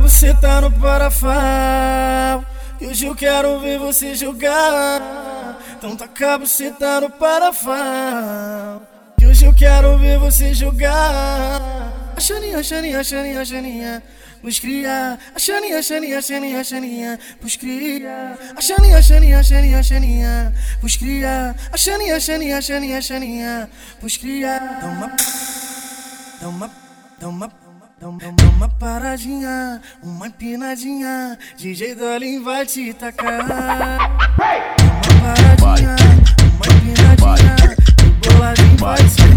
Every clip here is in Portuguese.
Você tá no parafal E hoje eu quero ver você jogar Então taca você tá no parafal E hoje eu quero ver você jogar A Xaninha, Xaninha, Xaninha, Xaninha Pus cria, a Xaninha, Xaninha, Xaninha, Xaninha Pus cria, a Xaninha, Xaninha, Xaninha, Xaninha Pus cria, a Xaninha, Xaninha, Xaninha, Xaninha Pus cria Dá uma Dá uma Dá uma Dá uma paradinha, uma empinadinha, DJ Dolin vai te tacar. Dá uma paradinha, uma empinadinha, o boladinho vai te tacar.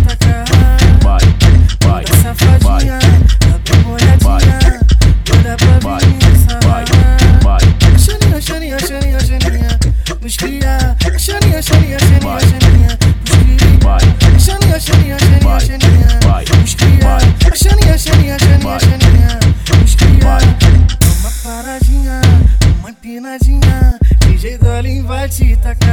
Dolin vai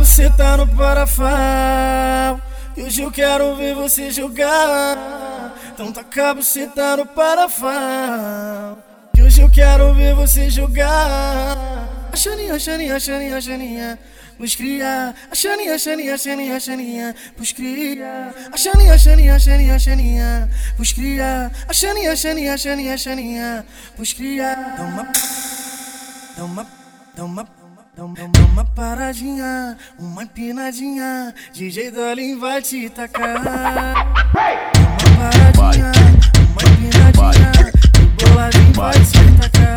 Você tá no parafal E hoje eu quero ver você jogar Então taca você tá no parafal E hoje eu quero ver você jogar A Xaninha, Xaninha, Xaninha, Xaninha Pus cria, a Xaninha, Xaninha, Xaninha, Xaninha Pus cria, a Xaninha, Xaninha, Xaninha Pus cria, a Xaninha, Xaninha, Xaninha, Xaninha Pus cria Dá uma Dá uma Dá uma Uma, dá uma paradinha, uma empinadinha, DJ Dolin vai te tacar. Dá uma paradinha, uma empinadinha, o boladinho vai. te tacar.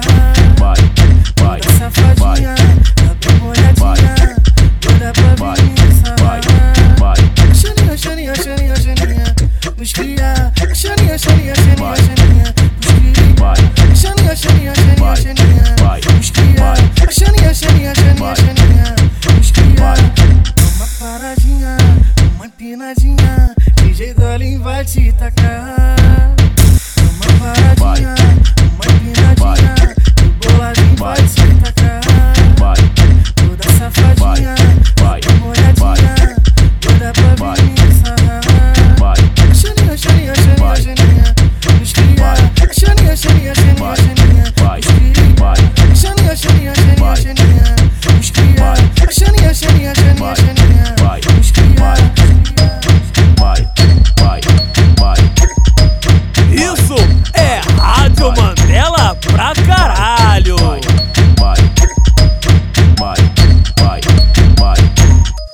pode tacar.